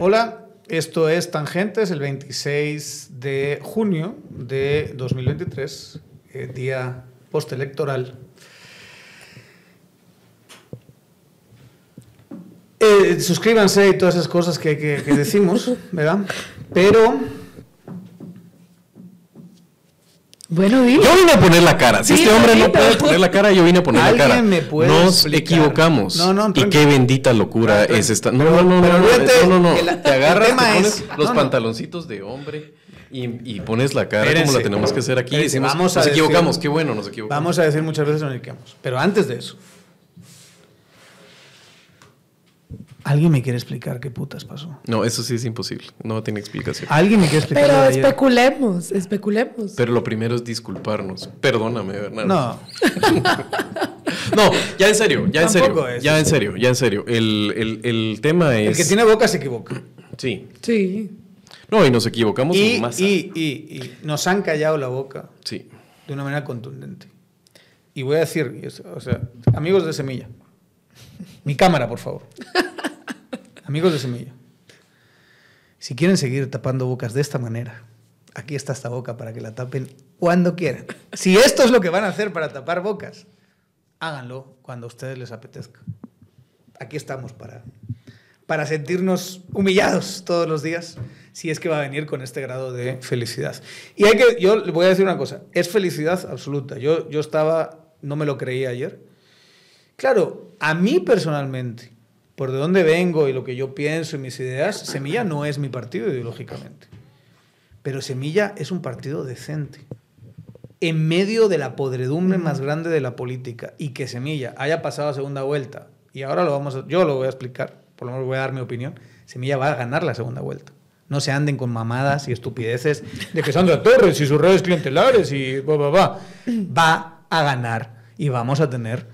Hola, esto es Tangentes, el 26 de junio de 2023, eh, día postelectoral. Eh, suscríbanse y todas esas cosas que, que- que decimos, ¿verdad? Pero Bueno, di. Yo vine a poner la cara. Si Sí, este hombre no puede poner la cara, yo vine a poner la ¿Alguien cara. me puede Nos explicar? equivocamos. No, no, y qué bendita locura es esta. No, no, no, pero no, no, no, la- Te agarras, te pones es- los pantaloncitos de hombre y, y pones la cara como la tenemos que hacer aquí. y Espérense, decimos, vamos a nos decir- equivocamos. Qué bueno, nos equivocamos. vamos a decir muchas veces nos equivocamos. Pero antes de eso, ¿alguien me quiere explicar qué putas pasó? No, eso sí es imposible. No tiene explicación. ¿Alguien me quiere explicar? Pero especulemos, especulemos. Pero lo primero es disculparnos. Perdóname, Bernardo. No, No, ya en serio, ya en Tampoco serio. es. Ya en serio, ya en serio. El, el, el tema es. el que tiene boca se equivoca. Sí. Sí. No, y nos equivocamos Y, en masa. y, y, y nos han callado la boca Sí. de una manera contundente. Y voy a decir, o sea, amigos de Semilla, mi cámara, por favor. amigos de Semilla, si quieren seguir tapando bocas de esta manera, aquí está esta boca para que la tapen cuando quieran. Si esto es lo que van a hacer para tapar bocas, háganlo cuando a ustedes les apetezca. Aquí estamos para, para sentirnos humillados todos los días, si es que va a venir con este grado de felicidad. Y hay que, yo le voy a decir una cosa, es felicidad absoluta. Yo, yo estaba, no me lo creía ayer. Claro, a mí personalmente, por de dónde vengo y lo que yo pienso y mis ideas, Semilla no es mi partido ideológicamente. Pero Semilla es un partido decente. En medio de la podredumbre más grande de la política y que Semilla haya pasado a segunda vuelta, y ahora lo vamos a- yo lo voy a explicar, por lo menos voy a dar mi opinión, Semilla va a ganar la segunda vuelta. No se anden con mamadas y estupideces de que Sandra Torres y sus redes clientelares y va, va, va. Va a ganar y vamos a tener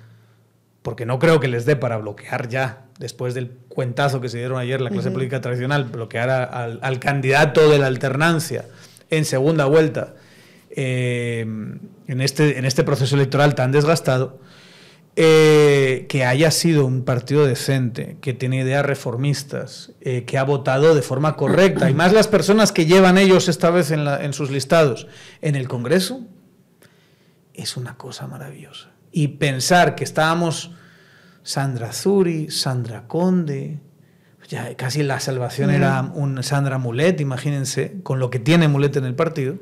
porque no creo que les dé para bloquear ya, después del cuentazo que se dieron ayer la clase política tradicional, bloquear a- al, al candidato de la alternancia en segunda vuelta, eh, en, este, en este proceso electoral tan desgastado, eh, que haya sido un partido decente, que tiene ideas reformistas, eh, que ha votado de forma correcta, y más las personas que llevan ellos esta vez en, la- en sus listados en el Congreso, es una cosa maravillosa. Y pensar que estábamos Sandra Zuri, Sandra Conde, ya casi la salvación era un Sandra Mulet, imagínense, con lo que tiene Mulet en el partido.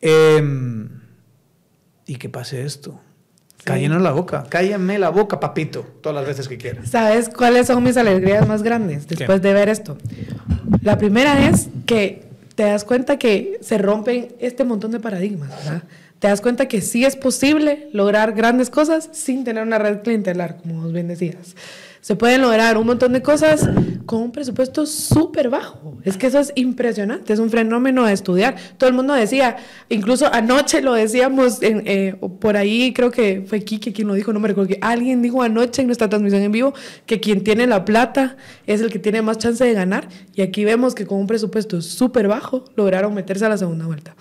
Em, y que pase esto. Cállenos la boca, cállenme la boca, papito, todas las veces que quieran. ¿Sabes cuáles son mis alegrías más grandes después de ver esto? La primera es que te das cuenta que se rompen este montón de paradigmas, ¿verdad? Te das cuenta que sí es posible lograr grandes cosas sin tener una red clientelar, como vos bien decías. Se pueden lograr un montón de cosas con un presupuesto súper bajo. Es que eso es impresionante, es un fenómeno a estudiar. Todo el mundo decía, incluso anoche lo decíamos, eh, por ahí creo que fue Kike quien lo dijo, no me recuerdo, que alguien dijo anoche en nuestra transmisión en vivo que quien tiene la plata es el que tiene más chance de ganar. Y aquí vemos que con un presupuesto súper bajo lograron meterse a la segunda vuelta.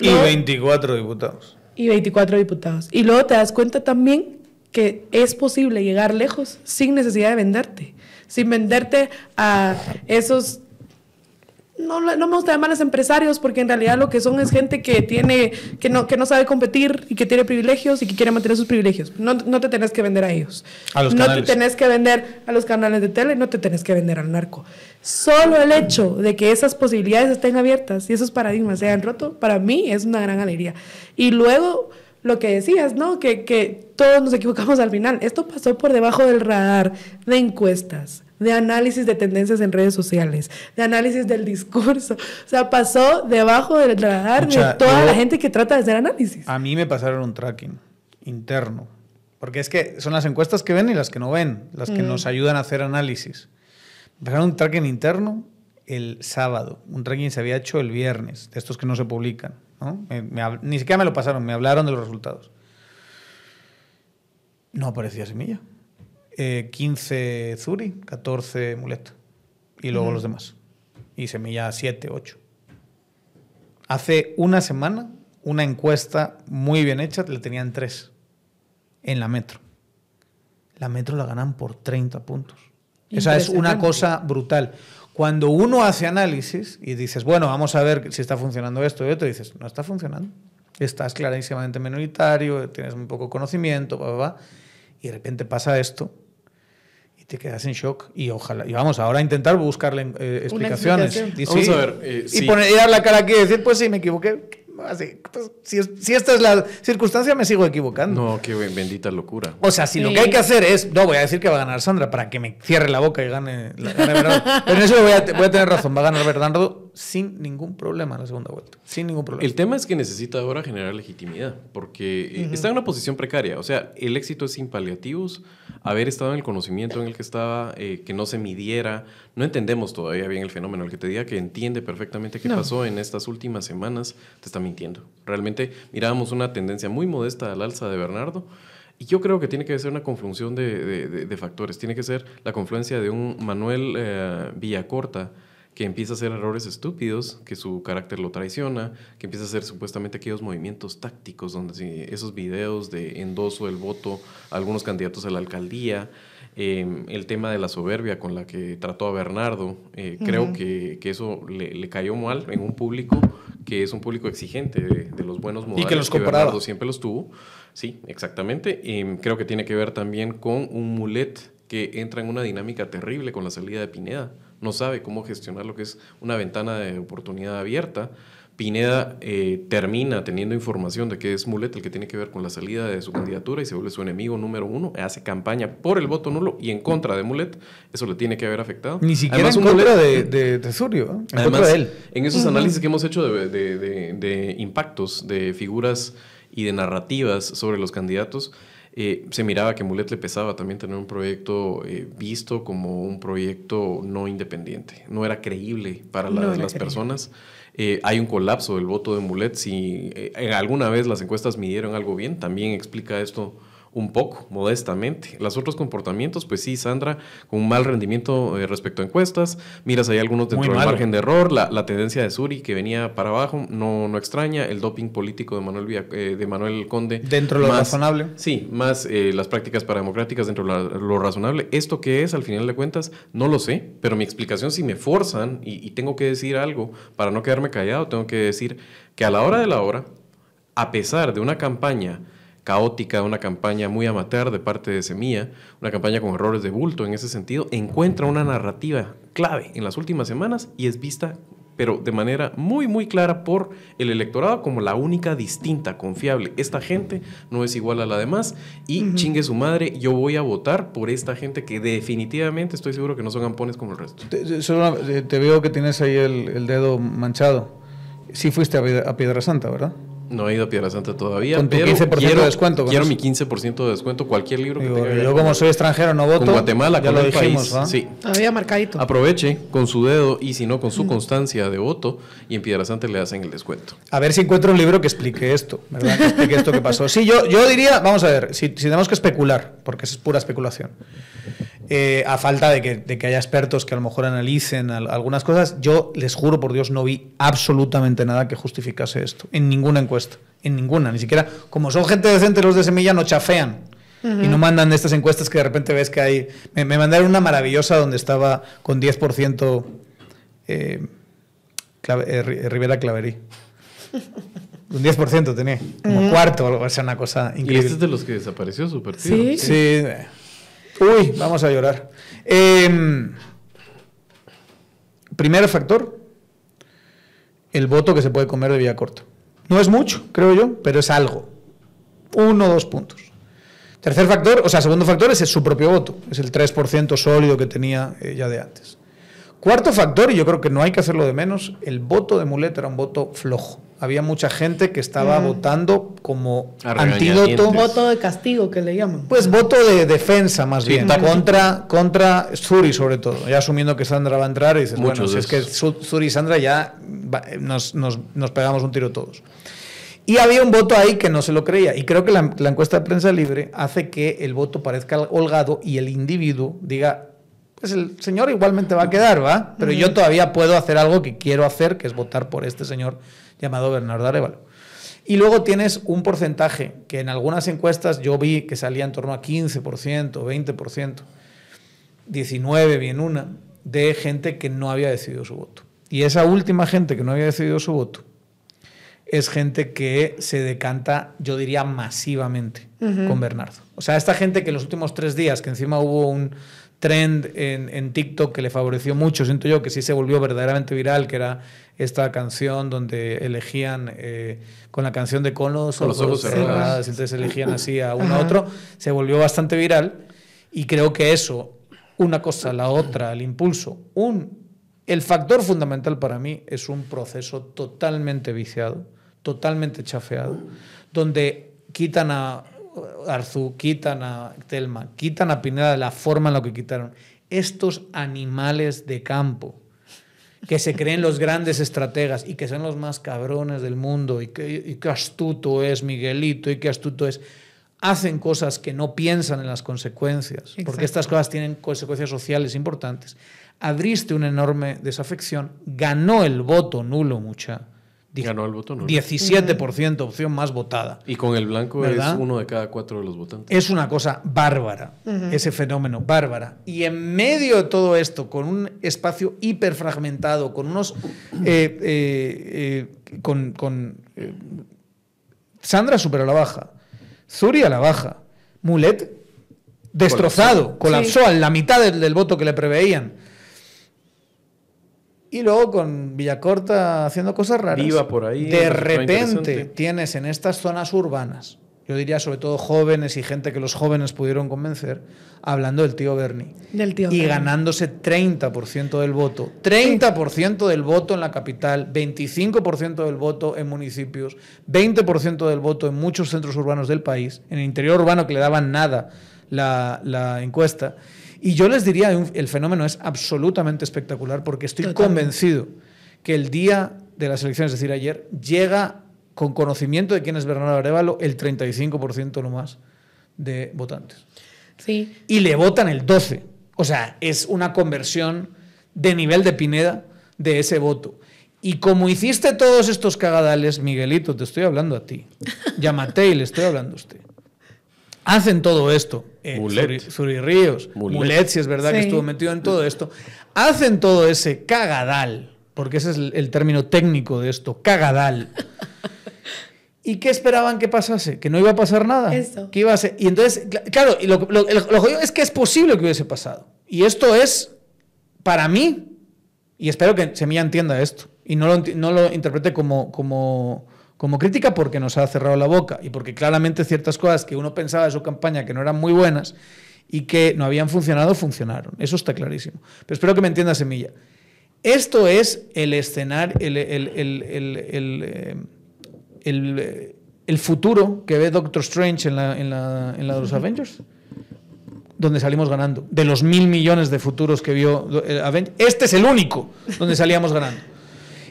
Y Luego- 24 diputados. y 24 diputados. Y luego te das cuenta también que es posible llegar lejos sin necesidad de venderte, sin venderte a esos... No, no me gusta llamarles empresarios porque en realidad lo que son es gente que tiene que no, que no sabe competir y que tiene privilegios y que quiere mantener sus privilegios. No, no te tenés que vender a ellos. A los no te tenés que vender a los canales de tele, no te tenés que vender al narco. Solo el hecho de que esas posibilidades estén abiertas y esos paradigmas se hayan roto, para mí es una gran alegría. Y luego lo que decías, ¿no? Que, que todos nos equivocamos al final. Esto pasó por debajo del radar de encuestas, de análisis de tendencias en redes sociales, de análisis del discurso. O sea, pasó debajo del radar Pucha, de toda yo- la gente que trata de hacer análisis. A mí me pasaron un tracking interno. Porque es que son las encuestas que ven y las que no ven, las que nos ayudan a hacer análisis. Me pasaron un tracking interno el sábado. Un tracking se había hecho el viernes, de estos que no se publican. ¿no? Me- me ni siquiera me lo pasaron, me hablaron de los resultados. No aparecía semilla. Eh, 15 Zuri, 14 Mulet. Y luego los demás. Y semilla 7, 8. Hace una semana, una encuesta muy bien hecha, le tenían tres. en la metro. La metro la ganan por 30 puntos. Esa es una cosa brutal. Cuando uno hace análisis y dices, bueno, vamos a ver si está funcionando esto y otro, dices, no está funcionando. Estás clarísimamente minoritario, tienes muy poco conocimiento, bla, y de repente pasa esto te quedas en shock. Y ojalá, y vamos ahora a intentar buscarle eh, explicaciones. Y, vamos a ver. Eh, y, poner, y dar la cara aquí y decir, pues sí, me equivoqué Así, pues, si, si, esta es la circunstancia, me sigo equivocando. No, qué bendita locura. O sea, si lo que hay que hacer es, no, voy a decir que va a ganar Sandra para que me cierre la boca y gane, la, gane Bernardo. Pero en eso voy a, voy a, tener razón, va a ganar Bernardo sin ningún problema en la segunda vuelta. Sin ningún problema. El tema es que necesita ahora generar legitimidad, porque está en una posición precaria. O sea, el éxito es sin paliativos. Haber estado en el conocimiento en el que estaba, eh, que no se midiera. No entendemos todavía bien el fenómeno. El que te diga que entiende perfectamente qué pasó en estas últimas semanas, te está mintiendo. Realmente mirábamos una tendencia muy modesta al alza de Bernardo. Y yo creo que tiene que ser una confluencia de, factores. Tiene que ser la confluencia de un Manuel eh, Villacorta, que empieza a hacer errores estúpidos, que su carácter lo traiciona, que empieza a hacer supuestamente aquellos movimientos tácticos, donde esos videos de endoso del voto a algunos candidatos a la alcaldía, em, el tema de la soberbia con la que trató a Bernardo, eh, creo que, que eso le, le, cayó mal en un público que es un público exigente de, los buenos modales y que, los Bernardo siempre los tuvo. Sí, exactamente. Em, creo que tiene que ver también con un mulet que entra en una dinámica terrible con la salida de Pineda no sabe cómo gestionar lo que es una ventana de oportunidad abierta. Pineda eh, termina teniendo información de que es Mulet el que tiene que ver con la salida de su candidatura y se vuelve su enemigo número uno, hace campaña por el voto nulo y en contra de Mulet, eso le tiene que haber afectado. Ni siquiera en contra de, de, de, Surio, en contra de él. En esos análisis que hemos hecho de, de impactos, de figuras y de narrativas sobre los candidatos, eh, se miraba que Mulet le pesaba también tener un proyecto eh, visto como un proyecto no independiente. No era creíble para las personas. Eh, hay un colapso del voto de Mulet. Si alguna vez las encuestas midieron algo bien, también explica esto un poco, modestamente. Los otros comportamientos, pues sí, Sandra, con un mal rendimiento eh, respecto a encuestas. Miras ahí algunos dentro del margen de error. La, tendencia de Suri, que venía para abajo, no, no extraña. El doping político de Manuel, eh, de Manuel Conde. Dentro de lo razonable. Sí, más eh, las prácticas parademocráticas dentro de lo razonable. ¿Esto qué es, al final de cuentas? No lo sé, pero mi explicación, si me forzan y, y tengo que decir algo para no quedarme callado, tengo que decir que a la hora de la hora, a pesar de una campaña caótica, una campaña muy amateur de parte de Semilla, una campaña con errores de bulto en ese sentido, encuentra una narrativa clave en las últimas semanas y es vista pero de manera muy, muy clara por el electorado como la única distinta, confiable. Esta gente no es igual a la demás y chingue su madre, yo voy a votar por esta gente que definitivamente estoy seguro que no son ampones como el resto. Te, te veo que tienes ahí el, dedo manchado. Sí fuiste a Piedra Santa, ¿verdad? No he ido a Piedra Santa todavía. Con tu 15% quiero, de descuento. Quiero mi 15% de descuento. Cualquier libro que tenga. Yo, como soy extranjero, no voto. Con Guatemala, ya con lo el dijimos, país. Sí. Había marcadito. Aproveche con su dedo y si no, con su constancia de voto. Y en Piedra Santa le hacen el descuento. A ver si encuentro un libro que explique esto. ¿Verdad? Que explique esto que pasó. Sí, yo, yo diría, vamos a ver, si, si tenemos que especular, porque es pura especulación. Eh, a falta de que, haya expertos que a lo mejor analicen algunas cosas, yo les juro por Dios no vi absolutamente nada que justificase esto, en ninguna encuesta, en ninguna, ni siquiera, como son gente decente los de Semilla, no chafean. Y no mandan estas encuestas que de repente ves que hay... Me, mandaron una maravillosa donde estaba con 10% eh, eh, Rivera Claverí. Un 10% tenía, como cuarto o algo, o sea, una cosa increíble. ¿Y este es de los que desapareció su partido? Sí. sí. Uy, vamos a llorar. Em, primer factor, el voto que se puede comer de vía corta. No es mucho, creo yo, pero es algo. Uno o dos puntos. Tercer factor, o sea, segundo factor es su propio voto, es el 3% sólido que tenía eh, ya de antes. Cuarto factor, y yo creo que no hay que hacerlo de menos, el voto de Mulet era un voto flojo había mucha gente que estaba votando como antídoto. Voto de castigo, que le llaman. Pues voto de defensa, más bien, contra, contra Zuri, sobre todo. Ya asumiendo que Sandra va a entrar, y dices, bueno, si es que Zuri y Sandra ya nos, pegamos un tiro todos. Y había un voto ahí que no se lo creía. Y creo que la, encuesta de prensa libre hace que el voto parezca holgado y el individuo diga, pues el señor igualmente va a quedar, ¿va? Pero yo todavía puedo hacer algo que quiero hacer, que es votar por este señor llamado Bernardo Arevalo. Y luego tienes un porcentaje que en algunas encuestas yo vi que salía en torno a 15%, 20%, 19% bien una, de gente que no había decidido su voto. Y esa última gente que no había decidido su voto es gente que se decanta, yo diría, masivamente con Bernardo. O sea, esta gente que en los últimos tres días, que encima hubo un trend en, TikTok que le favoreció mucho, siento yo, que sí se volvió verdaderamente viral, que era esta canción donde elegían eh, con la canción de Conos con los ojos cerrados, entonces elegían así a uno a otro, se volvió bastante viral y creo que eso, una cosa, la otra, el impulso, un... El factor fundamental para mí es un proceso totalmente viciado totalmente chafeado, donde quitan a Arzú, quitan a Telma, quitan a Pineda de la forma en la que quitaron. Estos animales de campo que se creen los grandes estrategas y que son los más cabrones del mundo y que, astuto es Miguelito y qué astuto es, hacen cosas que no piensan en las consecuencias, porque estas cosas tienen consecuencias sociales importantes. Abriste una enorme desafección, ganó el voto nulo, mucha Ganó el voto 17% opción más votada. Y con el blanco es uno de cada cuatro de los votantes. Es una cosa bárbara, ese fenómeno, bárbara. Y en medio de todo esto, con un espacio hiperfragmentado, con unos... Eh, eh, eh, con, Sandra super a la baja, Zuri a la baja, Mulet destrozado, colapsó, a la mitad del voto que le preveían. Y luego con Villacorta haciendo cosas raras. Viva por ahí. De repente tienes en estas zonas urbanas, yo diría sobre todo jóvenes y gente que los jóvenes pudieron convencer, hablando del tío Bernie. Del tío y ganándose 30% del voto. 30% del voto en la capital, 25% del voto en municipios, 20% del voto en muchos centros urbanos del país, en el interior urbano que le daban nada la, la encuesta. Y yo les diría, el fenómeno es absolutamente espectacular porque estoy convencido que el día de las elecciones, es decir, ayer, llega con conocimiento de quién es Bernardo Arevalo el 35% lo más de votantes. Sí. Y le votan el 12. O sea, es una conversión de nivel de Pineda de ese voto. Y como hiciste todos estos cagadales, Miguelito, te estoy hablando a ti. Llámate y le estoy hablando a usted hacen todo esto. Eh, Zuri, Ríos, Mulet. si es verdad que estuvo metido en todo esto. Hacen todo ese cagadal, porque ese es el, término técnico de esto, cagadal. ¿Y qué esperaban que pasase? Que no iba a pasar nada. Eso. Que iba a ser... Y entonces, claro, y lo, lo, es que es posible que hubiese pasado. Y esto es, para mí, y espero que Semilla entienda esto, y no lo, no lo interprete como, como como crítica porque nos ha cerrado la boca y porque claramente ciertas cosas que uno pensaba de su campaña que no eran muy buenas y que no habían funcionado, funcionaron. Eso está clarísimo. Pero espero que me entienda Semilla. Esto es el escenario, el, el, el, el, futuro que ve Doctor Strange en la, en la, en la de los Avengers donde salimos ganando. De los mil millones de futuros que vio Avengers, este es el único donde salíamos ganando.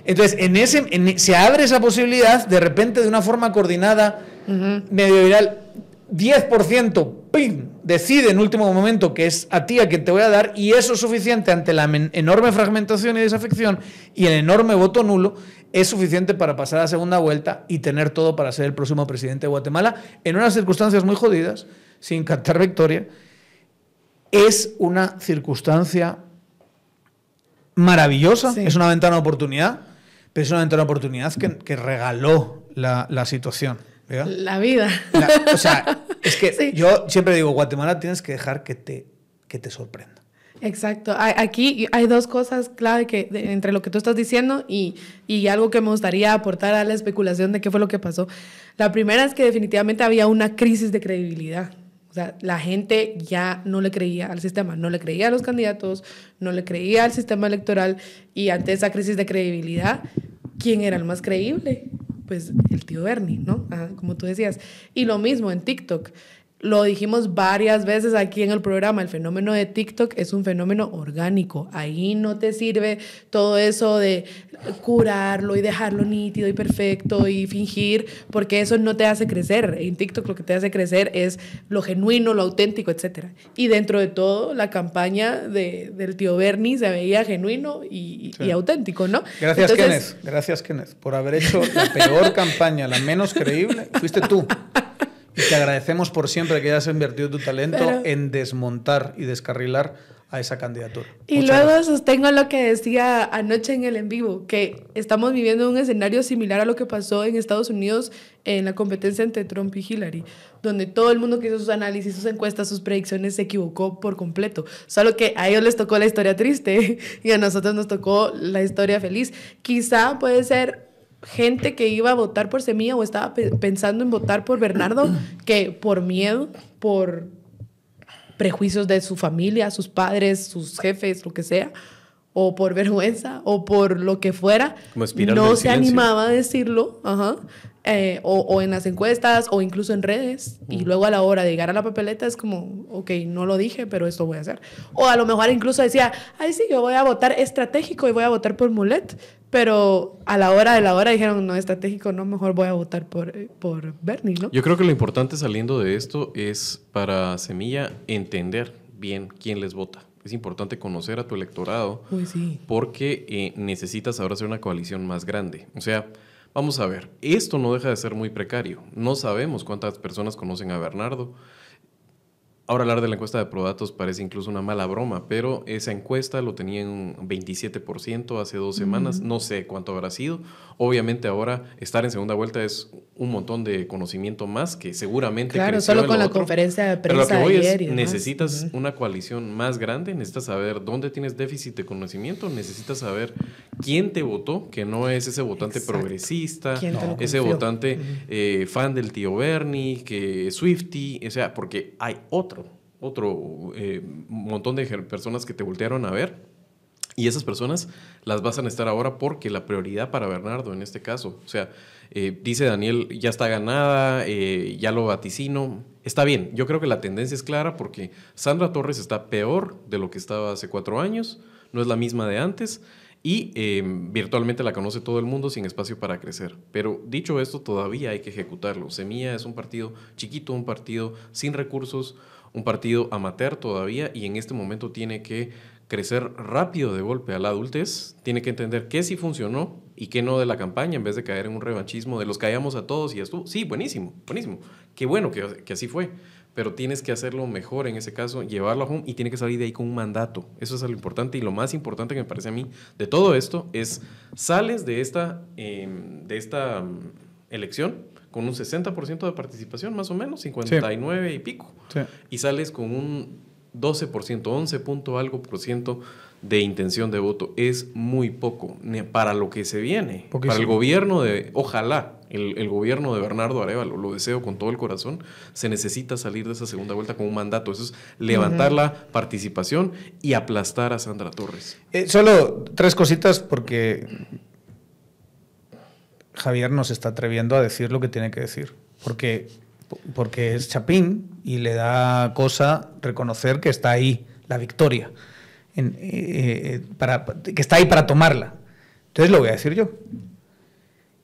Entonces, en ese, se abre esa posibilidad, de repente, de una forma coordinada, medio viral, 10%, ¡pim! decide en último momento que es a ti a quien te voy a dar, y eso es suficiente ante la enorme fragmentación y desafección y el enorme voto nulo, es suficiente para pasar a segunda vuelta y tener todo para ser el próximo presidente de Guatemala en unas circunstancias muy jodidas, sin cantar victoria. Es una circunstancia maravillosa, es una ventana de oportunidad pero es una ventana de oportunidad que, regaló la, situación. La vida. o sea, es que yo siempre digo, Guatemala tienes que dejar que te, que te sorprenda. Exacto. Aquí hay dos cosas clave que, entre lo que tú estás diciendo y, y, algo que me gustaría aportar a la especulación de qué fue lo que pasó. La primera es que definitivamente había una crisis de credibilidad. La gente ya no le creía al sistema, no le creía a los candidatos, no le creía al sistema electoral y ante esa crisis de credibilidad, ¿quién era el más creíble? Pues el tío Bernie, ¿no? como tú decías. Y lo mismo en TikTok. Lo dijimos varias veces aquí en el programa, el fenómeno de TikTok es un fenómeno orgánico. Ahí no te sirve todo eso de curarlo y dejarlo nítido y perfecto y fingir, porque eso no te hace crecer. En TikTok lo que te hace crecer es lo genuino, lo auténtico, etc. Y dentro de todo, la campaña de, del tío Bernie se veía genuino y, auténtico, ¿no? Gracias, Kenneth. Gracias, Kenneth, por haber hecho la peor campaña, la menos creíble. Fuiste tú. Y te agradecemos por siempre que hayas invertido tu talento en desmontar y descarrilar a esa candidatura. Y luego sostengo lo que decía anoche en el en vivo, que estamos viviendo un escenario similar a lo que pasó en Estados Unidos en la competencia entre Trump y Hillary, donde todo el mundo que hizo sus análisis, sus encuestas, sus predicciones se equivocó por completo. Solo que a ellos les tocó la historia triste y a nosotros nos tocó la historia feliz. Quizá puede ser gente que iba a votar por Semilla o estaba pensando en votar por Bernardo, que por miedo, por prejuicios de su familia, sus padres, sus jefes, lo que sea, o por vergüenza, o por lo que fuera, no se animaba a decirlo, ajá, eh, o, en las encuestas, o incluso en redes, y luego a la hora de llegar a la papeleta es como, ok, no lo dije, pero esto voy a hacer. O a lo mejor incluso decía, ay, sí, yo voy a votar estratégico y voy a votar por Mulet, pero a la hora de la hora dijeron, no, estratégico, no, mejor voy a votar por, por Bernie, ¿no? Yo creo que lo importante saliendo de esto es para Semilla entender bien quién les vota. Es importante conocer a tu electorado porque eh, necesitas ahora hacer una coalición más grande. O sea, vamos a ver, esto no deja de ser muy precario. No sabemos cuántas personas conocen a Bernardo. Ahora hablar de la encuesta de Prodatos parece incluso una mala broma, pero esa encuesta lo tenía en 27% hace dos semanas, no sé cuánto habrá sido. Obviamente ahora estar en segunda vuelta es un montón de conocimiento más que seguramente... Claro, solo con la conferencia de prensa. Pero lo que voy es, necesitas una coalición más grande, necesitas saber dónde tienes déficit de conocimiento, necesitas saber quién te votó, que no es ese votante progresista, ese votante eh, fan del tío Bernie, que Swifty, o sea, porque hay otro otro eh, montón de personas que te voltearon a ver. Y esas personas las vas a necesitar ahora porque la prioridad para Bernardo en este caso, o sea, eh, dice Daniel, ya está ganada, eh, ya lo vaticino. Está bien, yo creo que la tendencia es clara porque Sandra Torres está peor de lo que estaba hace cuatro años, no es la misma de antes y virtualmente la conoce todo el mundo sin espacio para crecer. Pero dicho esto, todavía hay que ejecutarlo. Semilla es un partido chiquito, un partido sin recursos, un partido amateur todavía y en este momento tiene que crecer rápido de golpe a la adultez, tiene que entender qué sí funcionó y qué no de la campaña en vez de caer en un revanchismo de los callamos a todos y esto, sí, buenísimo, buenísimo, qué bueno que, que, así fue, pero tienes que hacerlo mejor en ese caso, llevarlo a home y tiene que salir de ahí con un mandato, eso es lo importante y lo más importante que me parece a mí de todo esto es, sales de esta, em, de esta mm, elección con un 60% de participación, más o menos, 59 y pico. Y sales con un 12%, 11 punto algo por ciento de intención de voto. Es muy poco para lo que se viene. Para el gobierno de, ojalá, el, gobierno de Bernardo Arevalo, lo deseo con todo el corazón, se necesita salir de esa segunda vuelta con un mandato. Eso es levantar la participación y aplastar a Sandra Torres. Eh, solo tres cositas porque Javier nos está atreviendo a decir lo que tiene que decir. Porque, porque es Chapín y le da cosa reconocer que está ahí la victoria, eh, eh, que está ahí para tomarla. Entonces lo voy a decir yo.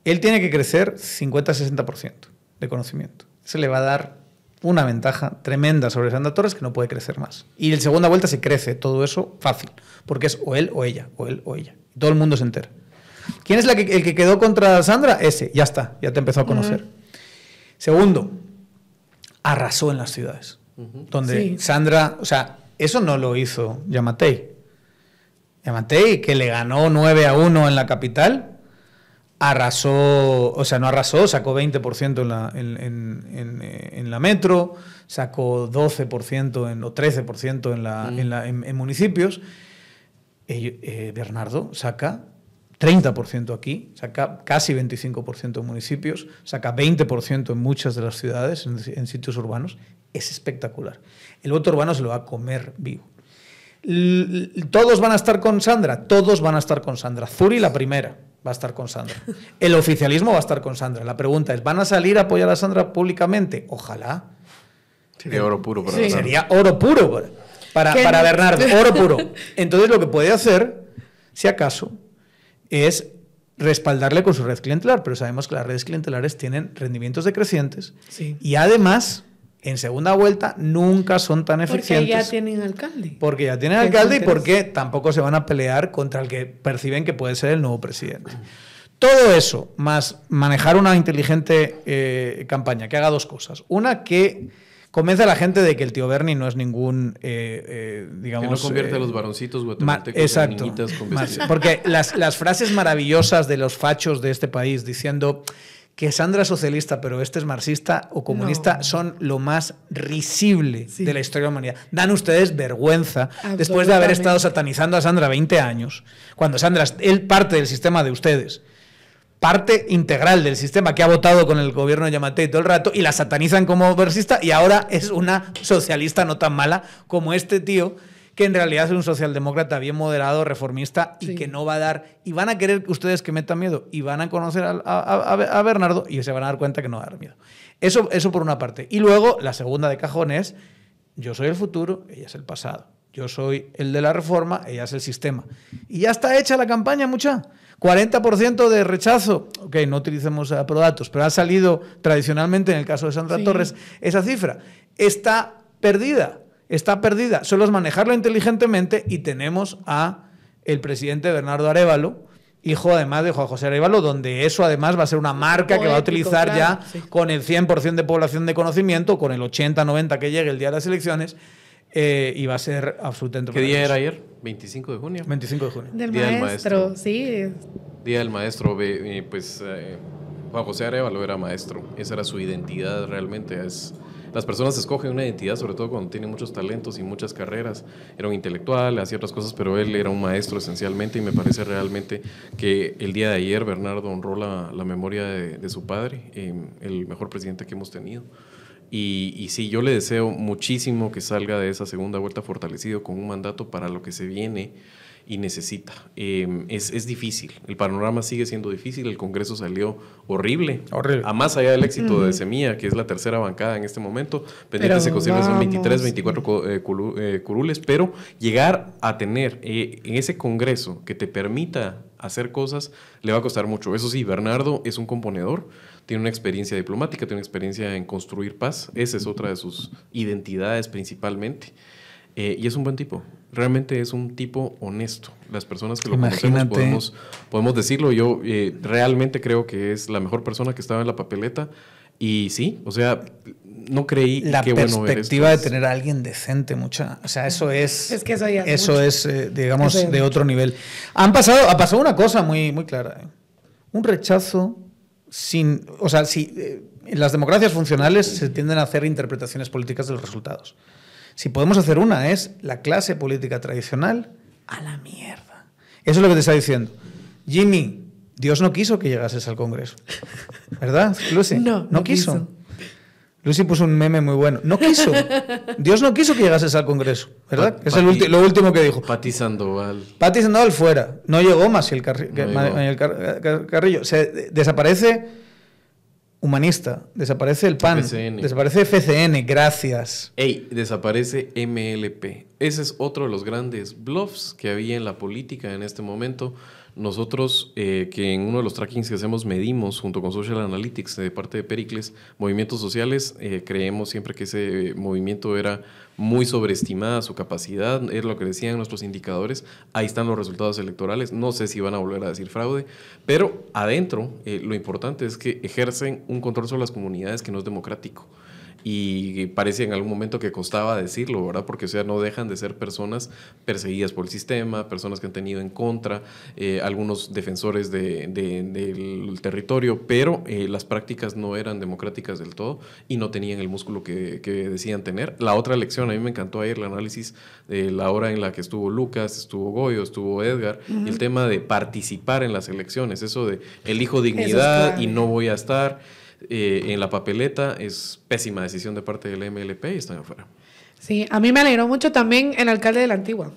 Él tiene que crecer 50-60% de conocimiento. Eso le va a dar una ventaja tremenda sobre Sandra Torres que no puede crecer más. Y en segunda vuelta se crece todo eso fácil, porque es o él o ella, o él o ella. todo el mundo se entera. ¿Quién es el que quedó contra Sandra? Ese, ya está, ya te empezó a conocer. Segundo, arrasó en las ciudades. Donde Sandra, o sea, eso no lo hizo Yamatei. Yamatei, que le ganó 9 a 1 en la capital, arrasó, o sea, no arrasó, sacó 20% en la, eh, en, la metro, sacó 12% en, o 13% en, la, en, municipios. Eh, Bernardo saca 30% aquí, saca casi 25% en municipios, saca 20% en muchas de las ciudades, en, sitios urbanos. Es espectacular. El voto urbano se lo va a comer vivo. todos van a estar con Sandra, todos van a estar con Sandra. Zuri la primera va a estar con Sandra. El oficialismo va a estar con Sandra. La pregunta es, ¿van a salir a apoyar a Sandra públicamente? Ojalá. Sería oro puro para Sí. Bernardo. Sería oro puro para, para, Bernardo, oro puro. Entonces lo que puede hacer, si acaso, es respaldarle con su red clientelar, pero sabemos que las redes clientelares tienen rendimientos decrecientes Sí. y además, en segunda vuelta, nunca son tan Porque eficientes. ya tienen alcalde. Porque ya tienen alcalde y porque tampoco se van a pelear contra el que perciben que puede ser el nuevo presidente. Todo eso, más manejar una inteligente eh, campaña que haga dos cosas. Una, que convence a la gente de que el tío Bernie no es ningún, eh, eh, digamos... Que no convierte eh, a los varoncitos ma- guatemaltecos Exacto. en niñitas con Más- vestidos. porque las, las frases maravillosas de los fachos de este país diciendo que Sandra es socialista, pero este es marxista o comunista, No. son lo más risible Sí. de la historia de la humanidad. Dan ustedes vergüenza después de haber estado satanizando a Sandra 20 años, cuando Sandra es él parte del sistema de ustedes. Parte integral del sistema que ha votado con el gobierno de Yamatei todo el rato y la satanizan como marxista y ahora es una socialista no tan mala como este tío que en realidad es un socialdemócrata bien moderado, reformista y Sí. que no va a dar y van a querer que ustedes que metan miedo y van a conocer a, a- a- a Bernardo y se van a dar cuenta que no va a dar miedo. Eso, eso por una parte. Y luego la segunda de cajón es yo soy el futuro, ella es el pasado. Yo soy el de la reforma, ella es el sistema. Y ya está hecha la campaña, mucha. 40% de rechazo. Ok, no utilicemos aprodatos, pero ha salido tradicionalmente en el caso de Sandra Sí. Torres esa cifra. Está perdida, está perdida. Solo es manejarlo inteligentemente y tenemos a el presidente Bernardo Arevalo, hijo además de Juan José Arevalo, donde eso además va a ser una marca que va a utilizar claro, ya sí. con el 100% de población de conocimiento, con el 80-90 que llegue el día de las elecciones, eh, y va a ser absolutamente ¿Qué día era ayer? 25 de junio. 25 de junio. Del Día del maestro, maestro. sí. Día del maestro, pues eh, Juan José Arevalo era maestro. Esa era su identidad realmente. Es, las personas escogen una identidad, sobre todo cuando tienen muchos talentos y muchas carreras. Era un intelectual, hacía otras cosas, pero él era un maestro esencialmente y me parece realmente que el día de ayer Bernardo honró la, la memoria de, de su padre, eh, el mejor presidente que hemos tenido. Y, y sí, yo le deseo muchísimo que salga de esa segunda vuelta fortalecido con un mandato para lo que se viene y necesita. Eh, es, es difícil, el panorama sigue siendo difícil, el Congreso salió horrible. Horrible. A más allá del éxito de Semilla, que es la tercera bancada en este momento, pendientes consiguen son 23, vamos. 24 co- eh, eh, curules, pero llegar a tener eh, en ese Congreso que te permita hacer cosas le va a costar mucho. Eso sí, Bernardo es un componedor, tiene una experiencia diplomática, tiene una experiencia en construir paz, esa es otra de sus identidades principalmente. Eh, y es un buen tipo, realmente es un tipo honesto. Las personas que lo Imagínate. conocemos podemos, podemos decirlo. Yo eh, realmente creo que es la mejor persona que estaba en la papeleta. Y sí, o sea, no creí La qué bueno esto. de tener a alguien decente, mucha. O sea, eso es. Es que eso ya es Eso mucho. es, eh, digamos, Eso ya es de otro nivel. Han pasado, ha pasado una cosa muy, muy clara. ¿eh? Un rechazo sin. O sea, si. eh, en las democracias funcionales se tienden a hacer interpretaciones políticas de los resultados. Si podemos hacer una, es la clase política tradicional a la mierda. Eso es lo que te está diciendo. Jimmy, Dios no quiso que llegases al Congreso. ¿Verdad, Lucy? No, no no quiso. quiso. Lucy puso un meme muy bueno. No quiso. Dios no quiso que llegases al Congreso, ¿verdad? Pa- es el ulti- lo último que dijo. Pati Sandoval. Pati Sandoval fuera. No llegó más el, Carri- No Car- Car- Carrillo. Se de- desaparece Humanista, desaparece el PAN, FCN. desaparece FCN, gracias. Ey, desaparece MLP. Ese es otro de los grandes bluffs que había en la política en este momento. Nosotros, eh, que en uno de los trackings que hacemos medimos junto con Social Analytics de parte de Pericles, movimientos sociales, eh, creemos siempre que ese movimiento era muy sobreestimada su capacidad, es lo que decían nuestros indicadores. Ahí están los resultados electorales. No sé si van a volver a decir fraude, pero adentro eh, lo importante es que ejercen un control sobre las comunidades que no es democrático y parece en algún momento que costaba decirlo, ¿verdad? Porque, o sea, no dejan de ser personas perseguidas por el sistema, personas que han tenido en contra, eh, algunos defensores de- de- del territorio, pero eh, las prácticas no eran democráticas del todo y no tenían el músculo que, que decían tener. La otra lección, a mí me encantó ayer el análisis de la hora en la que estuvo Lucas, estuvo Goyo, estuvo Edgar, y el tema de participar en las elecciones, eso de elijo dignidad y no voy a estar eh, en la papeleta es pésima decisión de parte del MLP y están afuera. Sí, a mí me alegró mucho también el alcalde de la Antigua.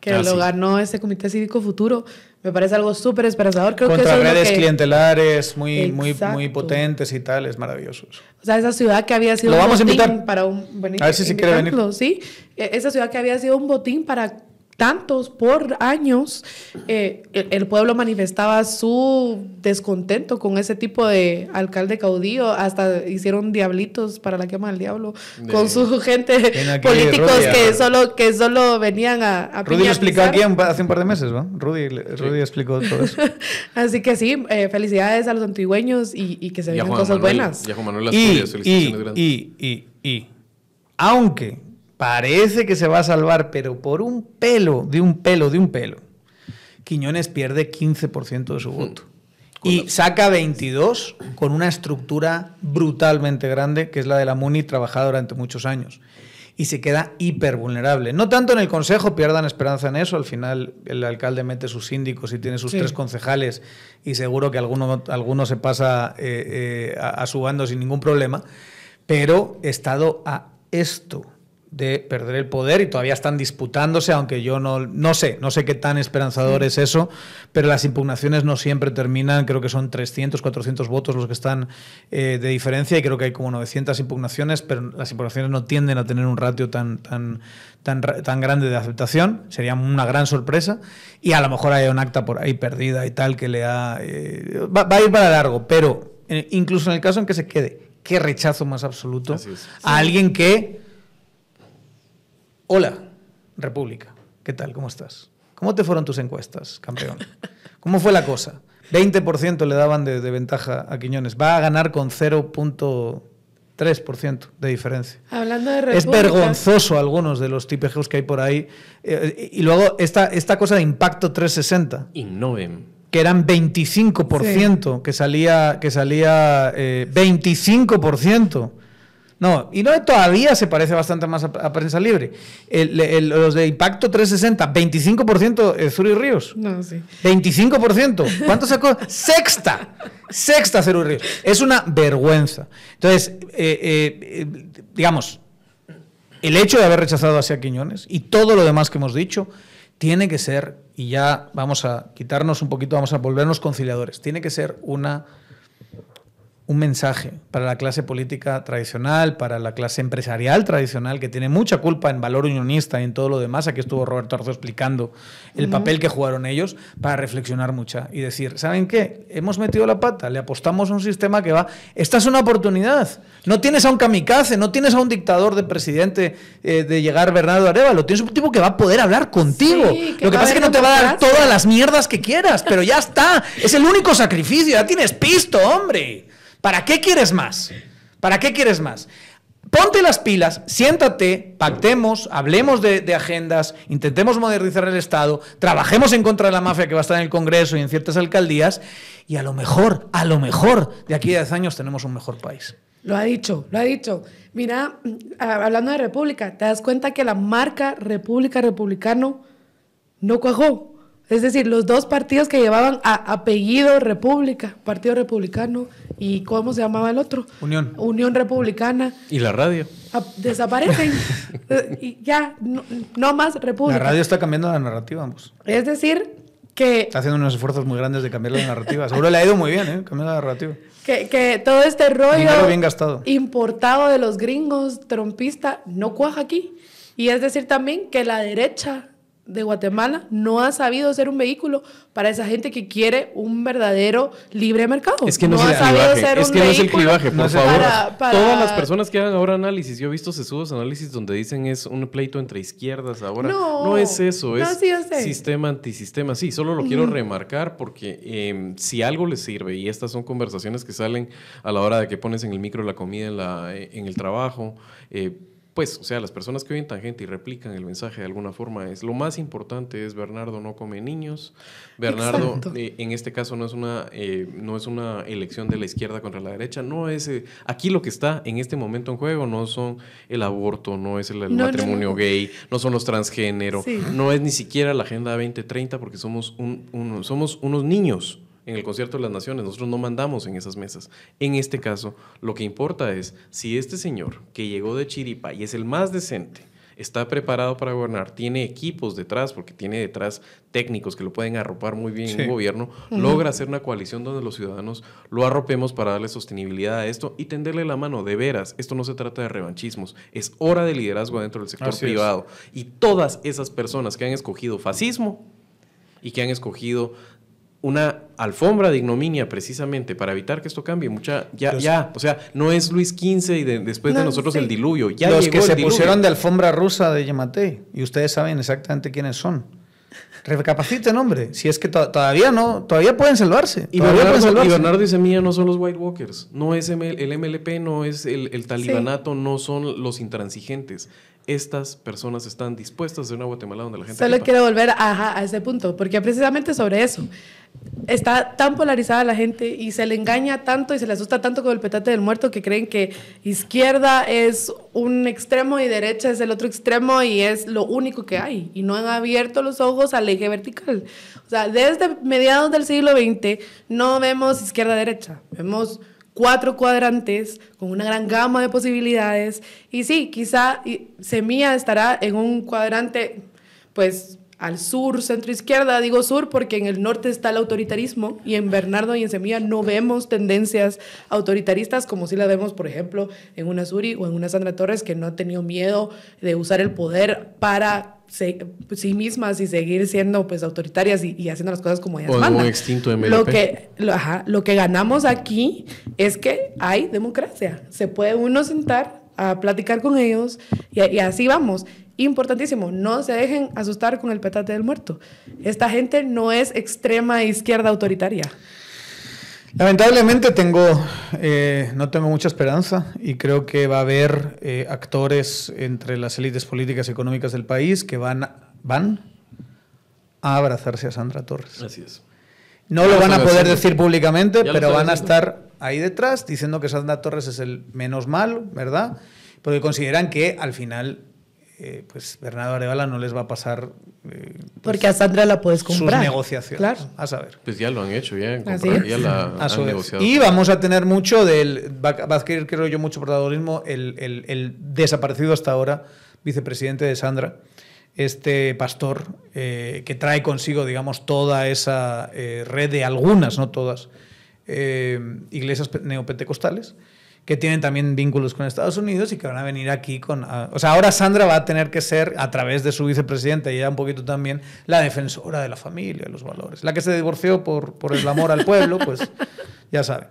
que ah, lo ganó este Comité Cívico Futuro. Me parece algo súper esperanzador. Creo Contra que redes clientelares muy, muy, muy potentes y tal, es maravilloso. O sea, esa ciudad que había sido un botín para un... a ver si, si quiere venir. Sí, e, esa ciudad que había sido un botín para tantos por años, eh, el, pueblo manifestaba su descontento con ese tipo de alcalde caudillo, hasta hicieron diablitos para la quema del diablo con su gente políticos que solo, que solo venían a... a Rudy lo explicó aquí hace un par de meses, ¿no? Rudy, Rudy explicó todo eso. Así que sí, eh, felicidades a los antigüeños y, que se vean cosas buenas. Y a Juan Manuel Asturias, y, y, y, y, aunque parece que se va a salvar, pero por un pelo, de un pelo, de un pelo, Quiñones pierde 15% de su voto. Y saca 22 con una estructura brutalmente grande, que es la de la MUNI, trabajada durante muchos años. Y se queda hiper vulnerable. No tanto en el Consejo, pierdan esperanza en eso. Al final el alcalde mete sus síndicos y tiene sus tres concejales y seguro que alguno, alguno se pasa eh, eh, a su bando sin ningún problema. Pero estado a esto de perder el poder y todavía están disputándose, aunque yo no, no sé, no sé qué tan esperanzador es eso, pero las impugnaciones no siempre terminan, creo que son 300, 400 votos los que están eh, de diferencia y creo que hay como 900 impugnaciones, pero las impugnaciones no tienden a tener un ratio tan, tan, tan, tan grande de aceptación, sería una gran sorpresa y a lo mejor hay un acta por ahí perdida y tal que le ha... Eh, va, a ir para largo, pero eh, incluso en el caso en que se quede, qué rechazo más absoluto a alguien que Hola, República. ¿Qué tal? ¿Cómo estás? ¿Cómo te fueron tus encuestas, campeón? ¿Cómo fue la cosa? 20% le daban de, ventaja a Quiñones. Va a ganar con 0.3% de diferencia. Hablando de República. Es vergonzoso algunos de los TPGs que hay por ahí. Eh, y luego esta, esta cosa de impacto 360. Innoven. Que eran 25%, que salía, que salía 25%. No, y no todavía se parece bastante más a, prensa libre. los de Impacto 360, 25% eh, Zuri Ríos. No, sí. 25%. ¿Cuánto sacó? Sexta. Sexta Zuri Ríos. Es una vergüenza. Entonces, eh, eh, digamos, el hecho de haber rechazado a Quiñones y todo lo demás que hemos dicho tiene que ser, y ya vamos a quitarnos un poquito, vamos a volvernos conciliadores, tiene que ser una un mensaje para la clase política tradicional, para la clase empresarial tradicional, que tiene mucha culpa en valor unionista y en todo lo demás. Aquí estuvo Roberto Arzo explicando el papel que jugaron ellos para reflexionar mucho y decir, ¿saben qué? Hemos metido la pata, le apostamos a un sistema que va... Esta es una oportunidad. No tienes a un kamikaze, no tienes a un dictador de presidente eh, de llegar Bernardo Arevalo, tienes un tipo que va a poder hablar contigo. lo que pasa es que no te va a dar todas las mierdas que quieras, pero ya está. Es el único sacrificio, ya tienes pisto, hombre. ¿Para qué quieres más? ¿Para qué quieres más? Ponte las pilas, siéntate, pactemos, hablemos de, agendas, intentemos modernizar el Estado, trabajemos en contra de la mafia que va a estar en el Congreso y en ciertas alcaldías, y a lo mejor, a lo mejor, de aquí a 10 años tenemos un mejor país. Lo ha dicho, lo ha dicho. Mira, hablando de República, te das cuenta que la marca República Republicano no cuajó. Es decir, los dos partidos que llevaban apellido República, Partido Republicano y ¿cómo se llamaba el otro? Unión. Unión Republicana. ¿Y la radio? desaparecen. y ya, no, más República. La radio está cambiando la narrativa, ambos. Es decir, que... Está haciendo unos esfuerzos muy grandes de cambiar la narrativa. Seguro le ha ido muy bien, ¿eh? Cambiar la narrativa. Que, que todo este rollo bien gastado. importado de los gringos, trompista, no cuaja aquí. Y es decir también que la derecha de Guatemala no ha sabido ser un vehículo para esa gente que quiere un verdadero libre mercado. Es que no, ha sabido ser es un que no es el clivaje, por favor. Todas las personas que hagan ahora análisis, yo he visto sesudos análisis donde dicen es un pleito entre izquierdas ahora. No, es eso, es sistema antisistema. Sí, solo lo quiero remarcar porque em, si algo les sirve, y estas son conversaciones que salen a la hora de que pones en el micro la comida en, la, en el trabajo, eh, pues, o sea, las personas que oyen tangente y replican el mensaje de alguna forma es lo más importante es Bernardo no come niños. Bernardo, eh, en este caso no es una eh, no es una elección de la izquierda contra la derecha, no es eh, aquí lo que está en este momento en juego no son el aborto, no es el, matrimonio gay, no son los transgénero, no es ni siquiera la agenda 2030 porque somos un, somos unos niños en el concierto de las naciones, nosotros no mandamos en esas mesas. En este caso, lo que importa es si este señor que llegó de Chiripa y es el más decente, está preparado para gobernar, tiene equipos detrás, porque tiene detrás técnicos que lo pueden arropar muy bien en un gobierno, logra hacer una coalición donde los ciudadanos lo arropemos para darle sostenibilidad a esto y tenderle la mano. De veras, esto no se trata de revanchismos, es hora de liderazgo dentro del sector privado. Y todas esas personas que han escogido fascismo y que han escogido una alfombra de ignominia precisamente para evitar que esto cambie. Mucha, ya, ya, o sea, no es Luis XV y después de nosotros el diluvio. Ya Los que se pusieron de alfombra rusa de Yamate y ustedes saben exactamente quiénes son. Recapaciten, hombre. Si es que todavía no, todavía pueden salvarse. Y Bernardo, y, Semilla no son los White Walkers. No es el MLP, no es el, talibanato, no son los intransigentes estas personas están dispuestas a una Guatemala donde la gente... Solo quiero volver a ese punto, porque precisamente sobre eso está tan polarizada la gente y se le engaña tanto y se le asusta tanto con el petate del muerto que creen que izquierda es un extremo y derecha es el otro extremo y es lo único que hay. Y no han abierto los ojos al eje vertical. O sea, desde mediados del siglo XX no vemos izquierda-derecha, vemos cuatro cuadrantes con una gran gama de posibilidades. Y sí, quizá Semilla estará en un cuadrante, pues al sur, centro izquierda, digo sur porque en el norte está el autoritarismo y en Bernardo y en Semilla no vemos tendencias autoritaristas como si la vemos, por ejemplo, en una Suri o en una Sandra Torres que no ha tenido miedo de usar el poder para sí mismas y seguir siendo pues autoritarias y, haciendo las cosas como ellas o mandan. extinto MLP. Lo que, lo, lo que ganamos aquí es que hay democracia. Se puede uno sentar a platicar con ellos y, y así vamos importantísimo, no se dejen asustar con el petate del muerto. Esta gente no es extrema izquierda autoritaria. Lamentablemente tengo, eh, no tengo mucha esperanza y creo que va a haber eh, actores entre las élites políticas y económicas del país que van, van a abrazarse a Sandra Torres. Así es. No lo van a poder decir públicamente, pero van a estar ahí detrás diciendo que Sandra Torres es el menos mal, ¿verdad? Porque consideran que al final eh, pues Bernardo Arevalo no les va a pasar. Eh, pues, Porque a Sandra la puedes comprar. Sus negociaciones. Claro. A saber. Pues ya lo han hecho, ya, ya la han negociado. Y vamos a tener mucho del. Va, a adquirir, creo yo, mucho protagonismo el, el, el, desaparecido hasta ahora vicepresidente de Sandra, este pastor, eh, que trae consigo, digamos, toda esa red de algunas, no todas, iglesias neopentecostales que tienen también vínculos con Estados Unidos y que van a venir aquí con... o sea, ahora Sandra va a tener que ser, a través de su vicepresidenta y ella un poquito también, la defensora de la familia, de los valores. La que se divorció por, por el amor al pueblo, pues ya saben.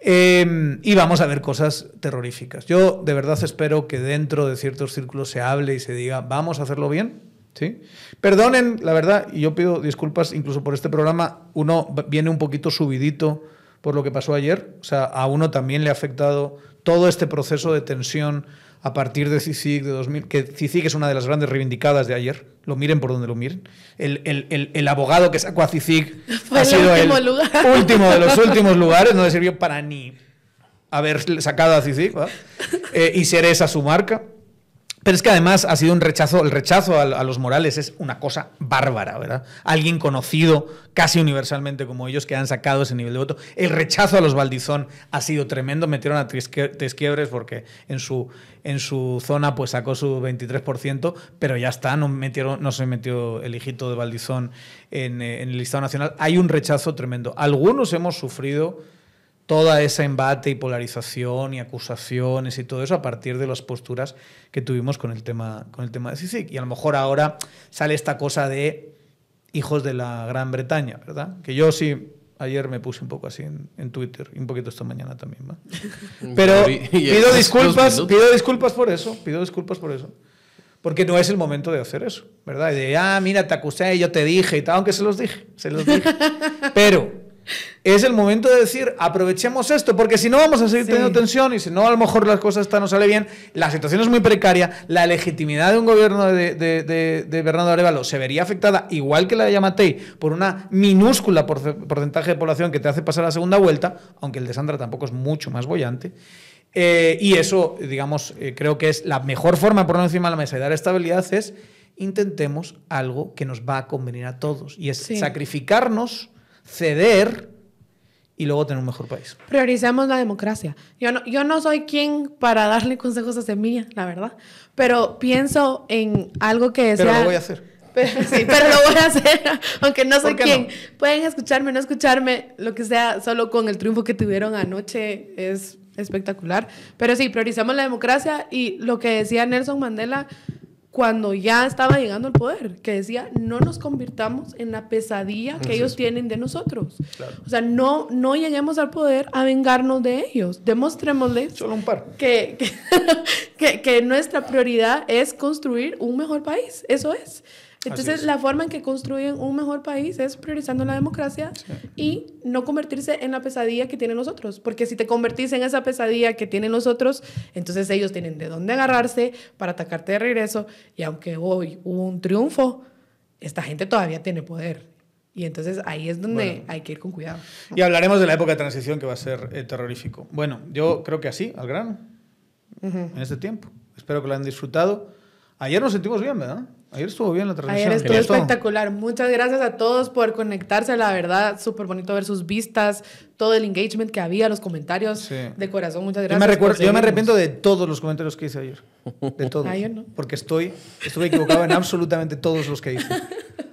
Em, y vamos a ver cosas terroríficas. Yo de verdad espero que dentro de ciertos círculos se hable y se diga, vamos a hacerlo bien. ¿Sí? Perdonen, la verdad, y yo pido disculpas incluso por este programa, uno viene un poquito subidito por lo que pasó ayer. O sea, a uno también le ha afectado todo este proceso de tensión a partir de CICIG de 2000, que CICIG es una de las grandes reivindicadas de ayer, lo miren por donde lo miren. El, el, el, abogado que sacó a CICIG ha sido el último de los últimos lugares, no le sirvió para ni haber sacado a CICIG eh, y ser esa su marca. Pero es que además ha sido un rechazo, el rechazo a, los Morales es una cosa bárbara, ¿verdad? Alguien conocido casi universalmente como ellos que han sacado ese nivel de voto. El rechazo a los Valdizón ha sido tremendo. Metieron a Tesquiebres porque en su, en su zona pues sacó su 23%, pero ya está, no, metieron, no se metió el hijito de Valdizón en, eh, en el listado nacional. Hay un rechazo tremendo. Algunos hemos sufrido toda esa embate y polarización y acusaciones y todo eso a partir de las posturas que tuvimos con el tema, con el tema de CICIC. Y a lo mejor ahora sale esta cosa de hijos de la Gran Bretaña, ¿verdad? Que yo sí ayer me puse un poco así en, Twitter y un poquito esta mañana también, ¿va? Pero pido disculpas, pido disculpas por eso, pido disculpas por eso. Porque no es el momento de hacer eso, ¿verdad? de, ah, mira, te acusé, yo te dije y tal, aunque se los dije, se los dije. Pero es el momento de decir, aprovechemos esto, porque si no vamos a seguir teniendo tensión y si no a lo mejor las cosas no sale bien, la situación es muy precaria, la legitimidad de un gobierno de, de, Bernardo Arevalo se vería afectada, igual que la de Yamatei, por una minúscula porcentaje de población que te hace pasar la segunda vuelta, aunque el de Sandra tampoco es mucho más bollante. Eh, y eso, digamos, eh, creo que es la mejor forma de ponerlo encima de la mesa y dar estabilidad es intentemos algo que nos va a convenir a todos y es sacrificarnos, ceder y luego tener un mejor país. Prioricemos la democracia. Yo no, yo no soy quien para darle consejos a Semilla, la verdad, pero pienso en algo que Pero sea... lo voy a hacer. Pero, sí, pero lo voy a hacer, aunque no soy ¿Por qué quien. no? Pueden escucharme, no escucharme, lo que sea, solo con el triunfo que tuvieron anoche es espectacular. Pero sí, priorizamos la democracia y lo que decía Nelson Mandela cuando ya estaba llegando al poder, que decía, no nos convirtamos en la pesadilla que Así ellos es. tienen de nosotros. Claro. O sea, no, no lleguemos al poder a vengarnos de ellos. Demostrémosles Solo un par. que, que, que- que nuestra prioridad es construir un mejor país. Eso es. Entonces, es. la forma en que construyen un mejor país es priorizando la democracia y no convertirse en la pesadilla que tienen los otros. Porque si te convertís en esa pesadilla que tienen los otros, entonces ellos tienen de dónde agarrarse para atacarte de regreso. Y aunque hoy hubo un triunfo, esta gente todavía tiene poder. Y entonces ahí es donde Bueno. hay que ir con cuidado. Y hablaremos de la época de transición que va a ser eh, terrorífico. Bueno, yo creo que así, al grano, en este tiempo. Espero que lo hayan disfrutado. Ayer nos sentimos bien, ¿verdad? Ayer estuvo bien la transmisión. Ayer estuvo espectacular. Muchas gracias a todos por conectarse. La verdad, súper bonito ver sus vistas, todo el engagement que había, los comentarios. Sí. De corazón, muchas Yo gracias. me, por recuerdo, yo me arrepiento de todos los comentarios que hice ayer. De todos. Ah, yo no. Porque estoy, estuve equivocado en absolutamente todos los que hice.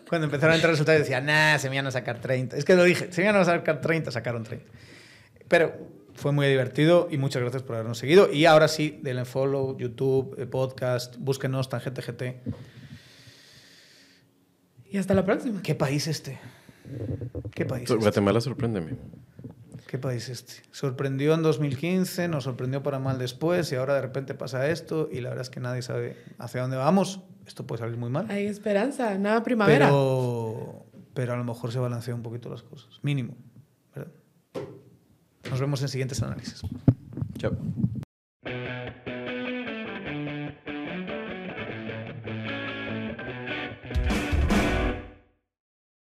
Cuando empezaron a entrar resultados decía, nah, se me iban a sacar 30. Es que lo dije, se me iban a sacar 30, sacaron 30. Pero fue muy divertido y muchas gracias por habernos seguido. Y ahora sí, denle follow, YouTube, eh, podcast, búsquenos, Tangente GT. Y hasta la próxima. ¿Qué país este? ¿Qué país este? Guatemala, sorpréndeme. ¿Qué país este? Sorprendió en 2015, nos sorprendió para mal después y ahora de repente pasa esto y la verdad es que nadie sabe hacia dónde vamos. Esto puede salir muy mal. Hay esperanza, nueva primavera. Pero, pero a lo mejor se balancean un poquito las cosas. Mínimo. ¿verdad? Nos vemos en siguientes análisis. Chao.